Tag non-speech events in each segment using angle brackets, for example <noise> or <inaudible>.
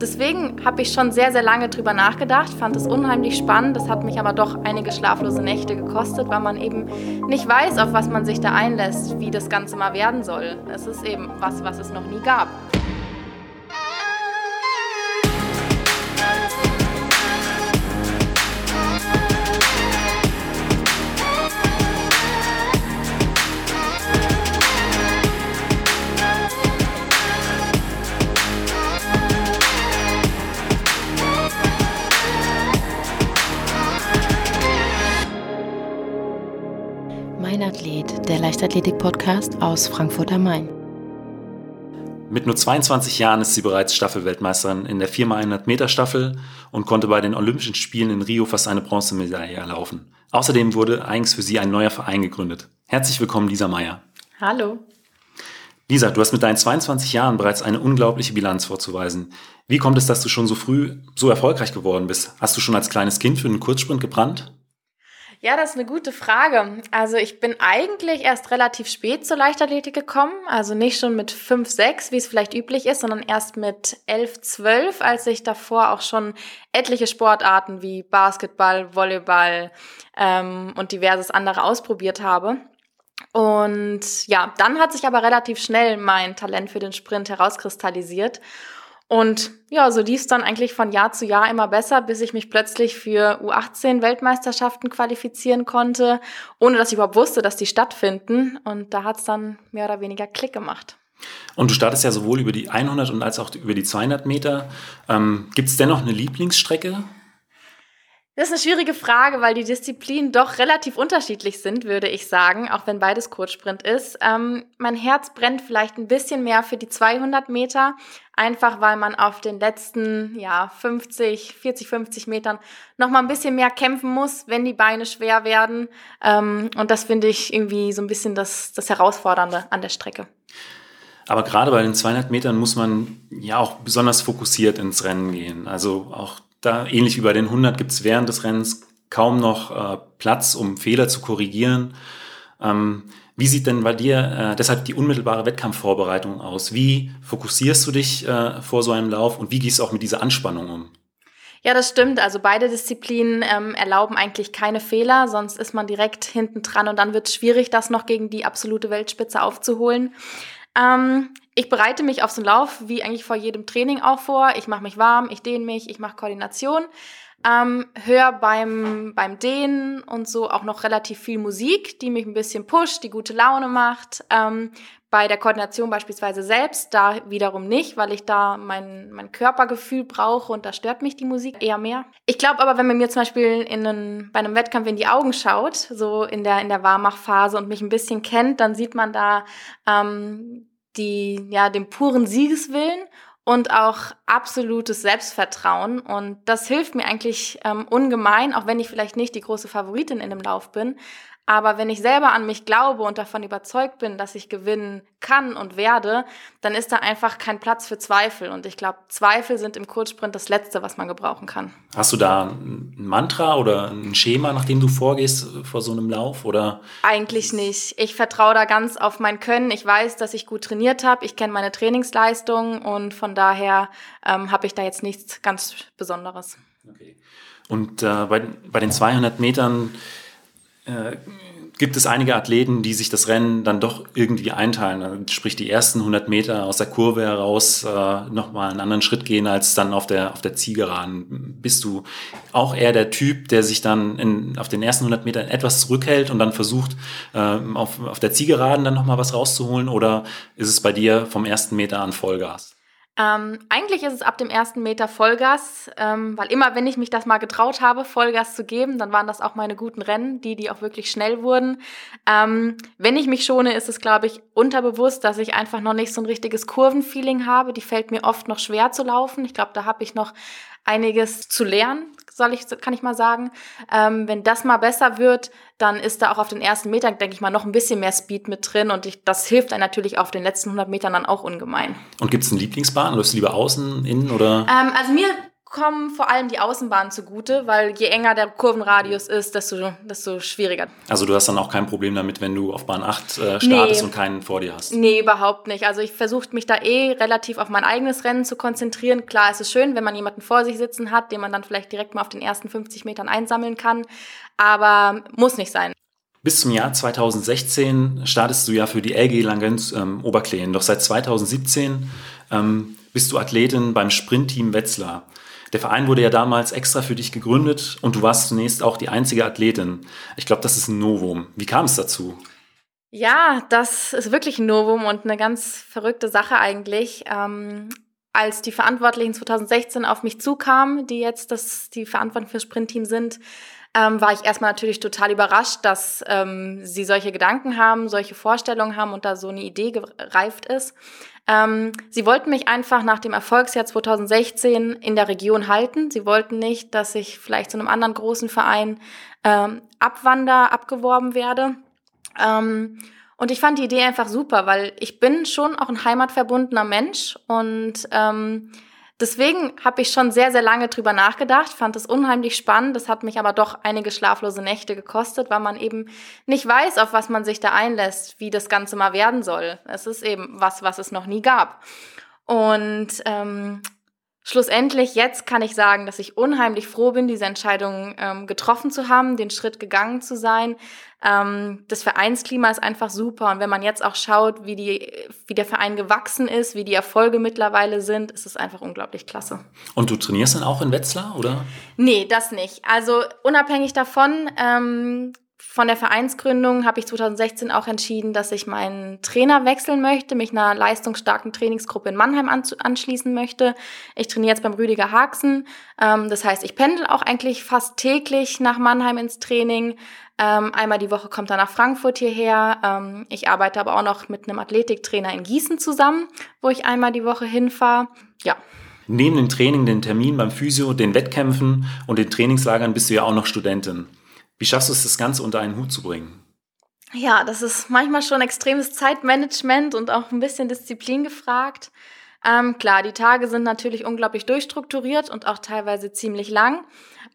deswegen habe ich schon sehr, sehr lange drüber nachgedacht, fand es unheimlich spannend. Das hat mich aber doch einige schlaflose Nächte gekostet, weil man eben nicht weiß, auf was man sich da einlässt, wie das Ganze mal werden soll. Es ist eben was, was es noch nie gab. Leichtathletik-Podcast aus Frankfurt am Main. Mit nur 22 Jahren ist sie bereits Staffelweltmeisterin in der 4x100-Meter-Staffel und konnte bei den Olympischen Spielen in Rio fast eine Bronzemedaille erlaufen. Außerdem wurde eigens für sie ein neuer Verein gegründet. Herzlich willkommen, Lisa Meyer. Hallo. Lisa, du hast mit deinen 22 Jahren bereits eine unglaubliche Bilanz vorzuweisen. Wie kommt es, dass du schon so früh so erfolgreich geworden bist? Hast du schon als kleines Kind für einen Kurzsprint gebrannt? Ja, das ist eine gute Frage. Also ich bin eigentlich erst relativ spät zur Leichtathletik gekommen. Also nicht schon mit 5, 6, wie es vielleicht üblich ist, sondern erst mit 11, 12, als ich davor auch schon etliche Sportarten wie Basketball, Volleyball ähm, und diverses andere ausprobiert habe. Und ja, dann hat sich aber relativ schnell mein Talent für den Sprint herauskristallisiert. Und ja, so lief es dann eigentlich von Jahr zu Jahr immer besser, bis ich mich plötzlich für U18-Weltmeisterschaften qualifizieren konnte, ohne dass ich überhaupt wusste, dass die stattfinden. Und da hat es dann mehr oder weniger Klick gemacht. Und du startest ja sowohl über die 100 und als auch über die 200 Meter. Ähm, Gibt es dennoch eine Lieblingsstrecke? Das ist eine schwierige Frage, weil die Disziplinen doch relativ unterschiedlich sind, würde ich sagen, auch wenn beides Kurzsprint ist. Ähm, mein Herz brennt vielleicht ein bisschen mehr für die 200 Meter, einfach weil man auf den letzten ja, 50, 40, 50 Metern noch mal ein bisschen mehr kämpfen muss, wenn die Beine schwer werden. Ähm, und das finde ich irgendwie so ein bisschen das, das Herausfordernde an der Strecke. Aber gerade bei den 200 Metern muss man ja auch besonders fokussiert ins Rennen gehen. Also auch da ähnlich wie bei den 100 gibt es während des Rennens kaum noch äh, Platz, um Fehler zu korrigieren. Ähm, wie sieht denn bei dir äh, deshalb die unmittelbare Wettkampfvorbereitung aus? Wie fokussierst du dich äh, vor so einem Lauf und wie gehst du auch mit dieser Anspannung um? Ja, das stimmt. Also beide Disziplinen ähm, erlauben eigentlich keine Fehler, sonst ist man direkt hinten dran und dann wird es schwierig, das noch gegen die absolute Weltspitze aufzuholen. Ähm, ich bereite mich auf so einen Lauf wie eigentlich vor jedem Training auch vor. Ich mache mich warm, ich dehne mich, ich mache Koordination. Ähm, höre beim, beim Dehnen und so auch noch relativ viel Musik, die mich ein bisschen pusht, die gute Laune macht. Ähm, bei der Koordination beispielsweise selbst, da wiederum nicht, weil ich da mein, mein Körpergefühl brauche und da stört mich die Musik eher mehr. Ich glaube aber, wenn man mir zum Beispiel in einen, bei einem Wettkampf in die Augen schaut, so in der, in der Warmachphase und mich ein bisschen kennt, dann sieht man da ähm, die, ja, den puren Siegeswillen und auch absolutes Selbstvertrauen. Und das hilft mir eigentlich ähm, ungemein, auch wenn ich vielleicht nicht die große Favoritin in dem Lauf bin. Aber wenn ich selber an mich glaube und davon überzeugt bin, dass ich gewinnen kann und werde, dann ist da einfach kein Platz für Zweifel. Und ich glaube, Zweifel sind im Kurzsprint das Letzte, was man gebrauchen kann. Hast du da ein Mantra oder ein Schema, nach dem du vorgehst vor so einem Lauf? Oder? Eigentlich nicht. Ich vertraue da ganz auf mein Können. Ich weiß, dass ich gut trainiert habe. Ich kenne meine Trainingsleistung und von daher ähm, habe ich da jetzt nichts ganz Besonderes. Okay. Und äh, bei, bei den 200 Metern äh, gibt es einige Athleten, die sich das Rennen dann doch irgendwie einteilen. Also sprich, die ersten 100 Meter aus der Kurve heraus äh, nochmal einen anderen Schritt gehen als dann auf der, auf der Zielgeraden. Bist du auch eher der Typ, der sich dann in, auf den ersten 100 Metern etwas zurückhält und dann versucht, äh, auf, auf der Zielgeraden dann nochmal was rauszuholen? Oder ist es bei dir vom ersten Meter an Vollgas? Ähm, eigentlich ist es ab dem ersten Meter Vollgas, ähm, weil immer, wenn ich mich das mal getraut habe, Vollgas zu geben, dann waren das auch meine guten Rennen, die, die auch wirklich schnell wurden. Ähm, wenn ich mich schone, ist es, glaube ich, unterbewusst, dass ich einfach noch nicht so ein richtiges Kurvenfeeling habe. Die fällt mir oft noch schwer zu laufen. Ich glaube, da habe ich noch einiges zu lernen, soll ich, kann ich mal sagen. Ähm, wenn das mal besser wird, dann ist da auch auf den ersten Metern, denke ich mal, noch ein bisschen mehr Speed mit drin und ich, das hilft dann natürlich auf den letzten 100 Metern dann auch ungemein. Und gibt es eine Lieblingsbahn? Läufst du lieber außen, innen oder? Ähm, also mir kommen vor allem die Außenbahnen zugute, weil je enger der Kurvenradius ist, desto, desto schwieriger. Also du hast dann auch kein Problem damit, wenn du auf Bahn 8 äh, startest nee. und keinen vor dir hast? Nee, überhaupt nicht. Also ich versuche mich da eh relativ auf mein eigenes Rennen zu konzentrieren. Klar, es ist schön, wenn man jemanden vor sich sitzen hat, den man dann vielleicht direkt mal auf den ersten 50 Metern einsammeln kann, aber muss nicht sein. Bis zum Jahr 2016 startest du ja für die LG Langens ähm, Oberkleen. Doch seit 2017 ähm, bist du Athletin beim Sprintteam Wetzlar. Der Verein wurde ja damals extra für dich gegründet und du warst zunächst auch die einzige Athletin. Ich glaube, das ist ein Novum. Wie kam es dazu? Ja, das ist wirklich ein Novum und eine ganz verrückte Sache eigentlich. Ähm, als die Verantwortlichen 2016 auf mich zukamen, die jetzt das, die für Sprintteam sind, ähm, war ich erstmal natürlich total überrascht, dass ähm, sie solche Gedanken haben, solche Vorstellungen haben und da so eine Idee gereift ist. Ähm, sie wollten mich einfach nach dem Erfolgsjahr 2016 in der Region halten. Sie wollten nicht, dass ich vielleicht zu einem anderen großen Verein ähm, abwander, abgeworben werde. Ähm, und ich fand die Idee einfach super, weil ich bin schon auch ein heimatverbundener Mensch und ähm, Deswegen habe ich schon sehr, sehr lange drüber nachgedacht, fand es unheimlich spannend. Das hat mich aber doch einige schlaflose Nächte gekostet, weil man eben nicht weiß, auf was man sich da einlässt, wie das Ganze mal werden soll. Es ist eben was, was es noch nie gab. Und ähm, schlussendlich, jetzt kann ich sagen, dass ich unheimlich froh bin, diese Entscheidung ähm, getroffen zu haben, den Schritt gegangen zu sein. Ähm, das Vereinsklima ist einfach super. Und wenn man jetzt auch schaut, wie, die, wie der Verein gewachsen ist, wie die Erfolge mittlerweile sind, ist es einfach unglaublich klasse. Und du trainierst dann auch in Wetzlar, oder? Nee, das nicht. Also unabhängig davon, ähm, von der Vereinsgründung habe ich 2016 auch entschieden, dass ich meinen Trainer wechseln möchte, mich einer leistungsstarken Trainingsgruppe in Mannheim anschließen möchte. Ich trainiere jetzt beim Rüdiger Haxen. Ähm, das heißt, ich pendel auch eigentlich fast täglich nach Mannheim ins Training. Ähm, einmal die Woche kommt er nach Frankfurt hierher. Ähm, ich arbeite aber auch noch mit einem Athletiktrainer in Gießen zusammen, wo ich einmal die Woche hinfahre. Ja. Neben dem Training, den Termin beim Physio, den Wettkämpfen und den Trainingslagern bist du ja auch noch Studentin. Wie schaffst du es, das Ganze unter einen Hut zu bringen? Ja, das ist manchmal schon extremes Zeitmanagement und auch ein bisschen Disziplin gefragt. Ähm, klar, die Tage sind natürlich unglaublich durchstrukturiert und auch teilweise ziemlich lang.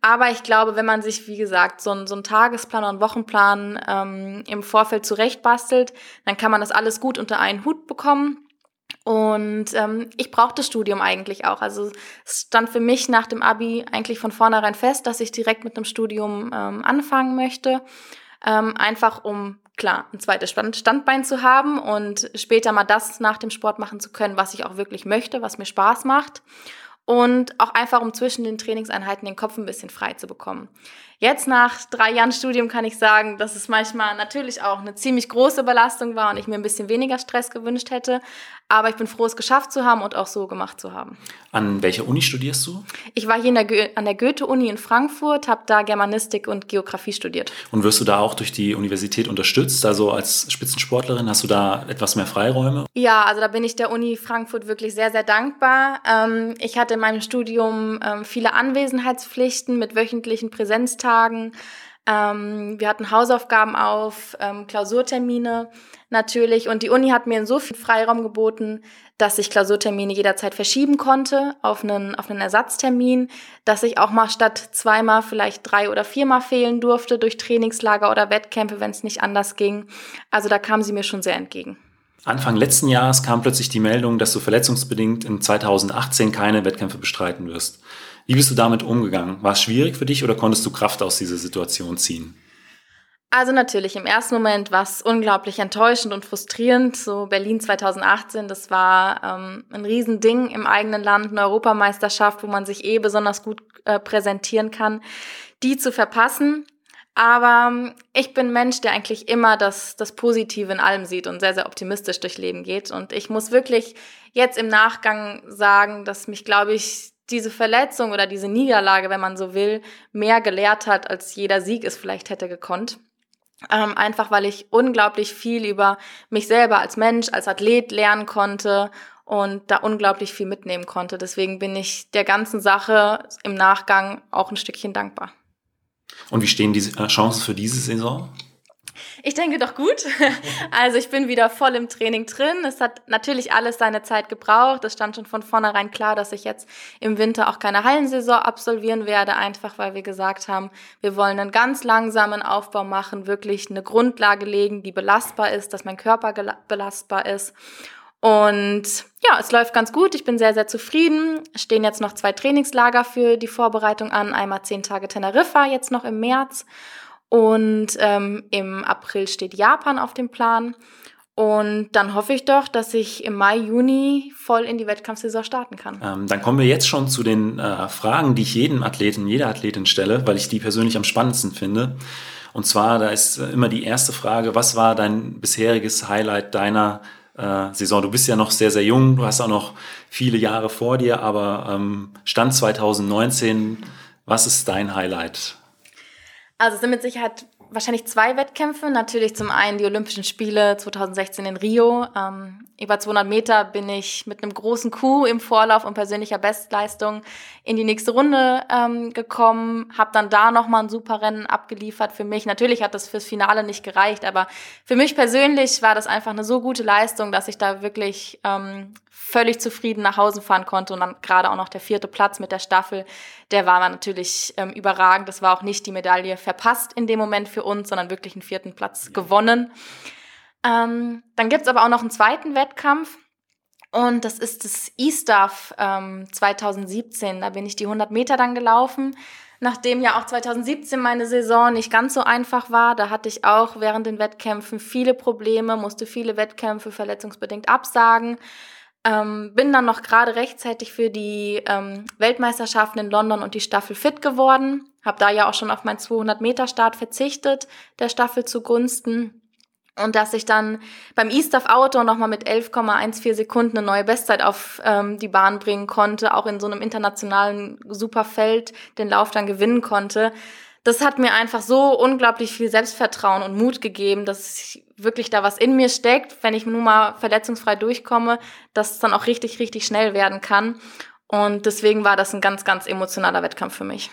Aber ich glaube, wenn man sich, wie gesagt, so, ein, so einen Tagesplan und Wochenplan ähm, im Vorfeld zurechtbastelt, dann kann man das alles gut unter einen Hut bekommen. Und ähm, ich brauchte das Studium eigentlich auch. Also es stand für mich nach dem ABI eigentlich von vornherein fest, dass ich direkt mit einem Studium ähm, anfangen möchte. Ähm, einfach um, klar, ein zweites Standbein zu haben und später mal das nach dem Sport machen zu können, was ich auch wirklich möchte, was mir Spaß macht. Und auch einfach, um zwischen den Trainingseinheiten den Kopf ein bisschen frei zu bekommen. Jetzt nach drei Jahren Studium kann ich sagen, dass es manchmal natürlich auch eine ziemlich große Belastung war und ich mir ein bisschen weniger Stress gewünscht hätte. Aber ich bin froh, es geschafft zu haben und auch so gemacht zu haben. An welcher Uni studierst du? Ich war hier der an der Goethe-Uni in Frankfurt, habe da Germanistik und Geografie studiert. Und wirst du da auch durch die Universität unterstützt? Also als Spitzensportlerin hast du da etwas mehr Freiräume? Ja, also da bin ich der Uni Frankfurt wirklich sehr, sehr dankbar. Ähm, ich hatte in meinem Studium ähm, viele Anwesenheitspflichten mit wöchentlichen Präsenztagen Tagen. Ähm, wir hatten Hausaufgaben auf, ähm, Klausurtermine natürlich. Und die Uni hat mir so viel Freiraum geboten, dass ich Klausurtermine jederzeit verschieben konnte auf einen, auf einen Ersatztermin, dass ich auch mal statt zweimal vielleicht drei oder viermal fehlen durfte durch Trainingslager oder Wettkämpfe, wenn es nicht anders ging. Also da kam sie mir schon sehr entgegen. Anfang letzten Jahres kam plötzlich die Meldung, dass du verletzungsbedingt in 2018 keine Wettkämpfe bestreiten wirst. Wie bist du damit umgegangen? War es schwierig für dich oder konntest du Kraft aus dieser Situation ziehen? Also natürlich, im ersten Moment war es unglaublich enttäuschend und frustrierend. So Berlin 2018, das war ähm, ein Riesending im eigenen Land, eine Europameisterschaft, wo man sich eh besonders gut äh, präsentieren kann, die zu verpassen. Aber ähm, ich bin Mensch, der eigentlich immer das, das Positive in allem sieht und sehr, sehr optimistisch durch Leben geht. Und ich muss wirklich jetzt im Nachgang sagen, dass mich, glaube ich, diese Verletzung oder diese Niederlage, wenn man so will, mehr gelehrt hat, als jeder Sieg es vielleicht hätte gekonnt. Ähm, einfach weil ich unglaublich viel über mich selber als Mensch, als Athlet lernen konnte und da unglaublich viel mitnehmen konnte. Deswegen bin ich der ganzen Sache im Nachgang auch ein Stückchen dankbar. Und wie stehen die äh, Chancen für diese Saison? Ich denke doch gut. <laughs> Also ich bin wieder voll im Training drin. Es hat natürlich alles seine Zeit gebraucht. Es stand schon von vornherein klar, dass ich jetzt im Winter auch keine Hallensaison absolvieren werde, einfach weil wir gesagt haben, wir wollen einen ganz langsamen Aufbau machen, wirklich eine Grundlage legen, die belastbar ist, dass mein Körper belastbar ist. Und ja, es läuft ganz gut. Ich bin sehr, sehr zufrieden. Stehen jetzt noch zwei Trainingslager für die Vorbereitung an. Einmal zehn Tage Teneriffa, jetzt noch im März. Und ähm, im April steht Japan auf dem Plan. Und dann hoffe ich doch, dass ich im Mai, Juni voll in die Wettkampfsaison starten kann. Ähm, dann kommen wir jetzt schon zu den äh, Fragen, die ich jedem Athleten, jeder Athletin stelle, weil ich die persönlich am spannendsten finde. Und zwar, da ist immer die erste Frage, was war dein bisheriges Highlight deiner äh, Saison? Du bist ja noch sehr, sehr jung, du hast auch noch viele Jahre vor dir, aber ähm, Stand 2019, was ist dein Highlight? Also es sind mit Sicherheit wahrscheinlich zwei Wettkämpfe. Natürlich zum einen die Olympischen Spiele 2016 in Rio. Ähm, über 200 Meter bin ich mit einem großen Coup im Vorlauf und persönlicher Bestleistung in die nächste Runde ähm, gekommen. Habe dann da nochmal ein super Rennen abgeliefert für mich. Natürlich hat das fürs Finale nicht gereicht, aber für mich persönlich war das einfach eine so gute Leistung, dass ich da wirklich ähm, völlig zufrieden nach Hause fahren konnte und dann gerade auch noch der vierte Platz mit der Staffel, der war natürlich ähm, überragend. Das war auch nicht die Medaille verpasst in dem Moment für uns, sondern wirklich einen vierten Platz gewonnen. Ähm, dann gibt's aber auch noch einen zweiten Wettkampf und das ist das E-Staff ähm, 2017. Da bin ich die 100 Meter dann gelaufen nachdem ja auch 2017 meine Saison nicht ganz so einfach war. Da hatte ich auch während den Wettkämpfen viele Probleme, musste viele Wettkämpfe verletzungsbedingt absagen. Ähm, bin dann noch gerade rechtzeitig für die ähm, Weltmeisterschaften in London und die Staffel fit geworden. Habe da ja auch schon auf meinen 200 Meter Start verzichtet, der Staffel zugunsten. Und dass ich dann beim E-Staff Auto nochmal mit 11,14 Sekunden eine neue Bestzeit auf ähm, die Bahn bringen konnte, auch in so einem internationalen Superfeld den Lauf dann gewinnen konnte das hat mir einfach so unglaublich viel Selbstvertrauen und Mut gegeben, dass wirklich da was in mir steckt, wenn ich nun mal verletzungsfrei durchkomme, dass es dann auch richtig, richtig schnell werden kann. Und deswegen war das ein ganz, ganz emotionaler Wettkampf für mich.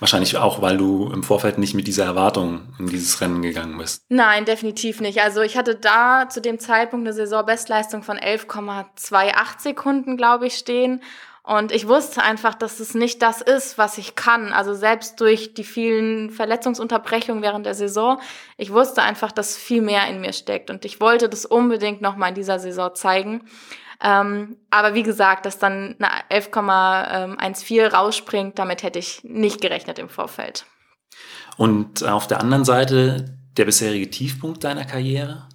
Wahrscheinlich auch, weil du im Vorfeld nicht mit dieser Erwartung in dieses Rennen gegangen bist. Nein, definitiv nicht. Also ich hatte da zu dem Zeitpunkt eine Saisonbestleistung von 11,28 Sekunden, glaube ich, stehen. Und ich wusste einfach, dass es nicht das ist, was ich kann. Also selbst durch die vielen Verletzungsunterbrechungen während der Saison, ich wusste einfach, dass viel mehr in mir steckt. Und ich wollte das unbedingt nochmal in dieser Saison zeigen. Ähm, aber wie gesagt, dass dann eine 11,14 rausspringt, damit hätte ich nicht gerechnet im Vorfeld. Und auf der anderen Seite der bisherige Tiefpunkt deiner Karriere?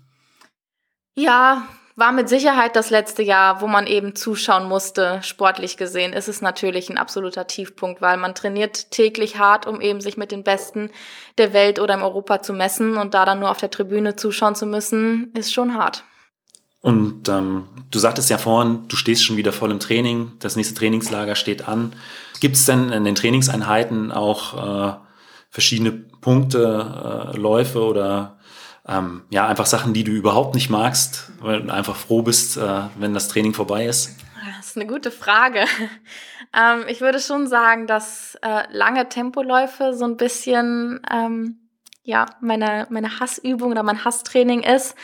Ja, war mit Sicherheit das letzte Jahr, wo man eben zuschauen musste, sportlich gesehen. Ist es natürlich ein absoluter Tiefpunkt, weil man trainiert täglich hart, um eben sich mit den Besten der Welt oder im Europa zu messen und da dann nur auf der Tribüne zuschauen zu müssen, ist schon hart. Und ähm, du sagtest ja vorhin, du stehst schon wieder voll im Training, das nächste Trainingslager steht an. Gibt es denn in den Trainingseinheiten auch äh, verschiedene Punkte, äh, Läufe oder ähm, ja, einfach Sachen, die du überhaupt nicht magst, weil du einfach froh bist, äh, wenn das Training vorbei ist? Das ist eine gute Frage. <laughs> ähm, ich würde schon sagen, dass äh, lange Tempoläufe so ein bisschen ähm, ja, meine, meine Hassübung oder mein Hasstraining ist.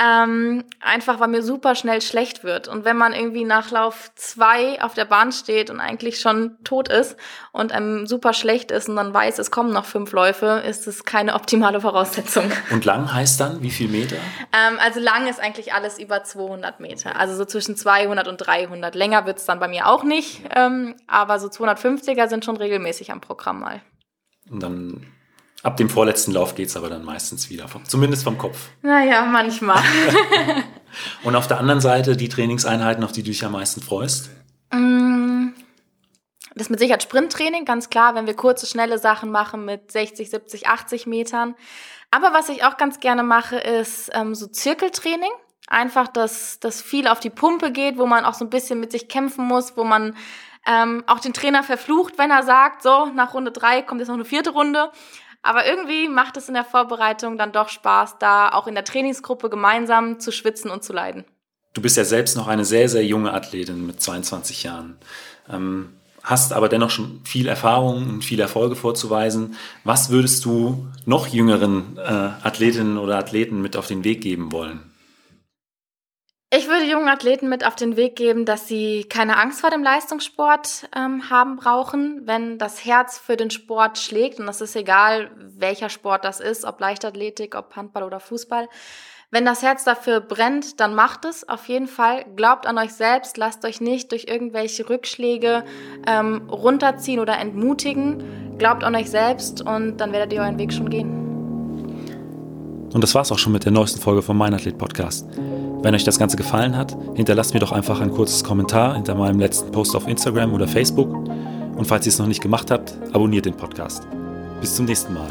Ähm, einfach weil mir super schnell schlecht wird. Und wenn man irgendwie nach Lauf zwei auf der Bahn steht und eigentlich schon tot ist und einem super schlecht ist und dann weiß, es kommen noch fünf Läufe, ist es keine optimale Voraussetzung. Und lang heißt dann wie viel Meter? Ähm, also lang ist eigentlich alles über 200 Meter. Also so zwischen 200 und 300. Länger wird's dann bei mir auch nicht. Ähm, aber so 250er sind schon regelmäßig am Programm mal. Und dann Ab dem vorletzten Lauf geht es aber dann meistens wieder, vom, zumindest vom Kopf. Naja, manchmal. <laughs> Und auf der anderen Seite die Trainingseinheiten, auf die du dich am meisten freust? Mm, das ist mit Sicherheit Sprinttraining, ganz klar, wenn wir kurze, schnelle Sachen machen mit 60, 70, 80 Metern. Aber was ich auch ganz gerne mache, ist ähm, so Zirkeltraining. Einfach, dass das viel auf die Pumpe geht, wo man auch so ein bisschen mit sich kämpfen muss, wo man ähm, auch den Trainer verflucht, wenn er sagt, so, nach Runde drei kommt jetzt noch eine vierte Runde. Aber irgendwie macht es in der Vorbereitung dann doch Spaß, da auch in der Trainingsgruppe gemeinsam zu schwitzen und zu leiden. Du bist ja selbst noch eine sehr, sehr junge Athletin mit 22 Jahren. Ähm, hast aber dennoch schon viel Erfahrung und viele Erfolge vorzuweisen. Was würdest du noch jüngeren äh, Athletinnen oder Athleten mit auf den Weg geben wollen? Ich würde jungen Athleten mit auf den Weg geben, dass sie keine Angst vor dem Leistungssport ähm, haben brauchen, wenn das Herz für den Sport schlägt. Und das ist egal, welcher Sport das ist, ob Leichtathletik, ob Handball oder Fußball. Wenn das Herz dafür brennt, dann macht es auf jeden Fall. Glaubt an euch selbst, lasst euch nicht durch irgendwelche Rückschläge ähm, runterziehen oder entmutigen. Glaubt an euch selbst und dann werdet ihr euren Weg schon gehen. Und das war's auch schon mit der neuesten Folge vom Mein Athlet Podcast. Wenn euch das Ganze gefallen hat, hinterlasst mir doch einfach ein kurzes Kommentar hinter meinem letzten Post auf Instagram oder Facebook. Und falls ihr es noch nicht gemacht habt, abonniert den Podcast. Bis zum nächsten Mal.